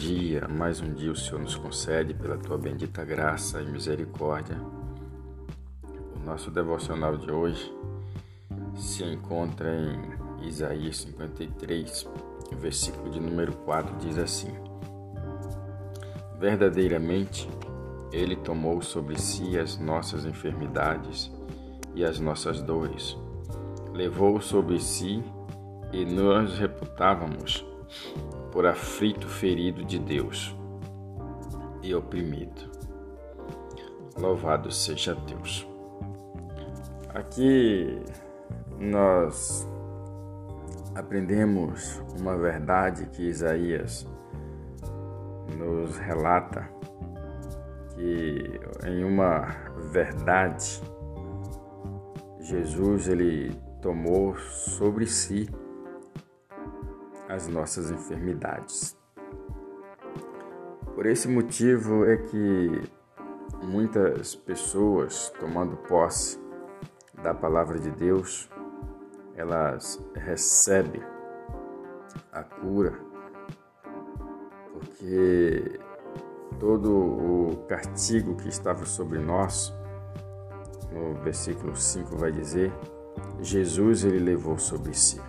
dia, mais um dia o Senhor nos concede pela tua bendita graça e misericórdia. O nosso devocional de hoje se encontra em Isaías 53, versículo de número 4, diz assim: Verdadeiramente, Ele tomou sobre si as nossas enfermidades e as nossas dores, levou sobre si e nós reputávamos por aflito ferido de Deus e oprimido. Louvado seja Deus. Aqui nós aprendemos uma verdade que Isaías nos relata que em uma verdade Jesus ele tomou sobre si as nossas enfermidades. Por esse motivo é que muitas pessoas, tomando posse da palavra de Deus, elas recebem a cura, porque todo o castigo que estava sobre nós, no versículo 5 vai dizer, Jesus ele levou sobre si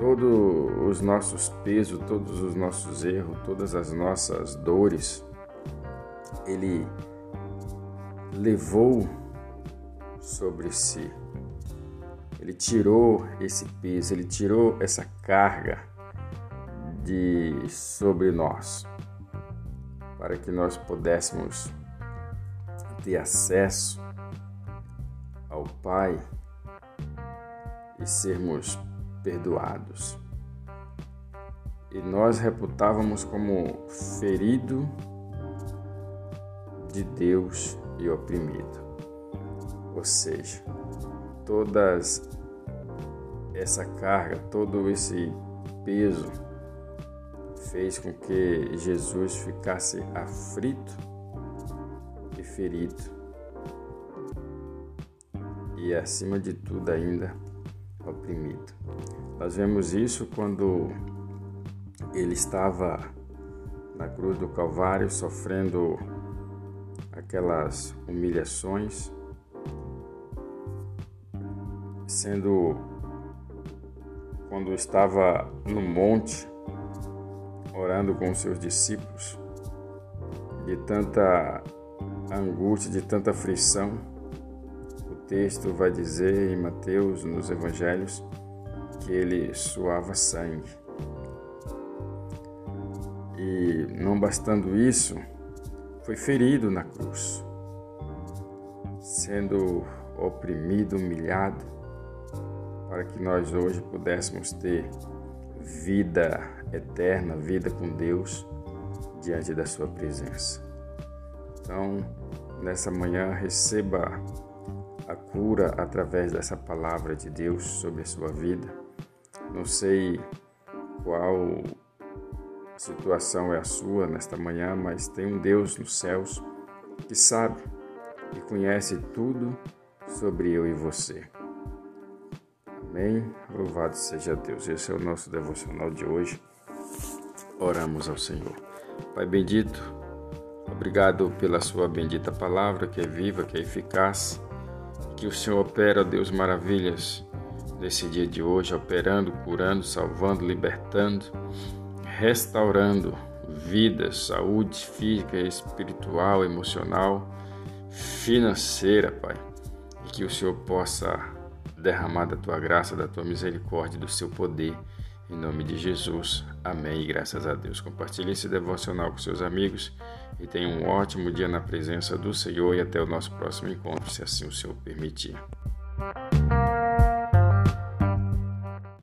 todos os nossos pesos, todos os nossos erros, todas as nossas dores, Ele levou sobre si. Ele tirou esse peso, ele tirou essa carga de sobre nós, para que nós pudéssemos ter acesso ao Pai e sermos perdoados. E nós reputávamos como ferido de Deus e oprimido. Ou seja, todas essa carga, todo esse peso fez com que Jesus ficasse aflito e ferido. E acima de tudo ainda oprimido. Nós vemos isso quando ele estava na cruz do Calvário sofrendo aquelas humilhações, sendo quando estava no monte orando com seus discípulos, de tanta angústia, de tanta aflição, texto vai dizer em Mateus, nos evangelhos, que ele suava sangue. E não bastando isso, foi ferido na cruz, sendo oprimido, humilhado, para que nós hoje pudéssemos ter vida eterna, vida com Deus diante da Sua presença. Então, nessa manhã, receba a cura através dessa palavra de Deus sobre a sua vida. Não sei qual situação é a sua nesta manhã, mas tem um Deus nos céus que sabe e conhece tudo sobre eu e você. Amém? Louvado seja Deus. Esse é o nosso devocional de hoje. Oramos ao Senhor. Pai bendito, obrigado pela sua bendita palavra que é viva, que é eficaz que o Senhor opera, Deus, maravilhas nesse dia de hoje, operando, curando, salvando, libertando, restaurando vidas, saúde física, espiritual, emocional, financeira, Pai. E que o Senhor possa derramar da tua graça, da tua misericórdia, do seu poder. Em nome de Jesus. Amém. E graças a Deus. Compartilhe esse devocional com seus amigos e tenha um ótimo dia na presença do Senhor e até o nosso próximo encontro, se assim o Senhor permitir.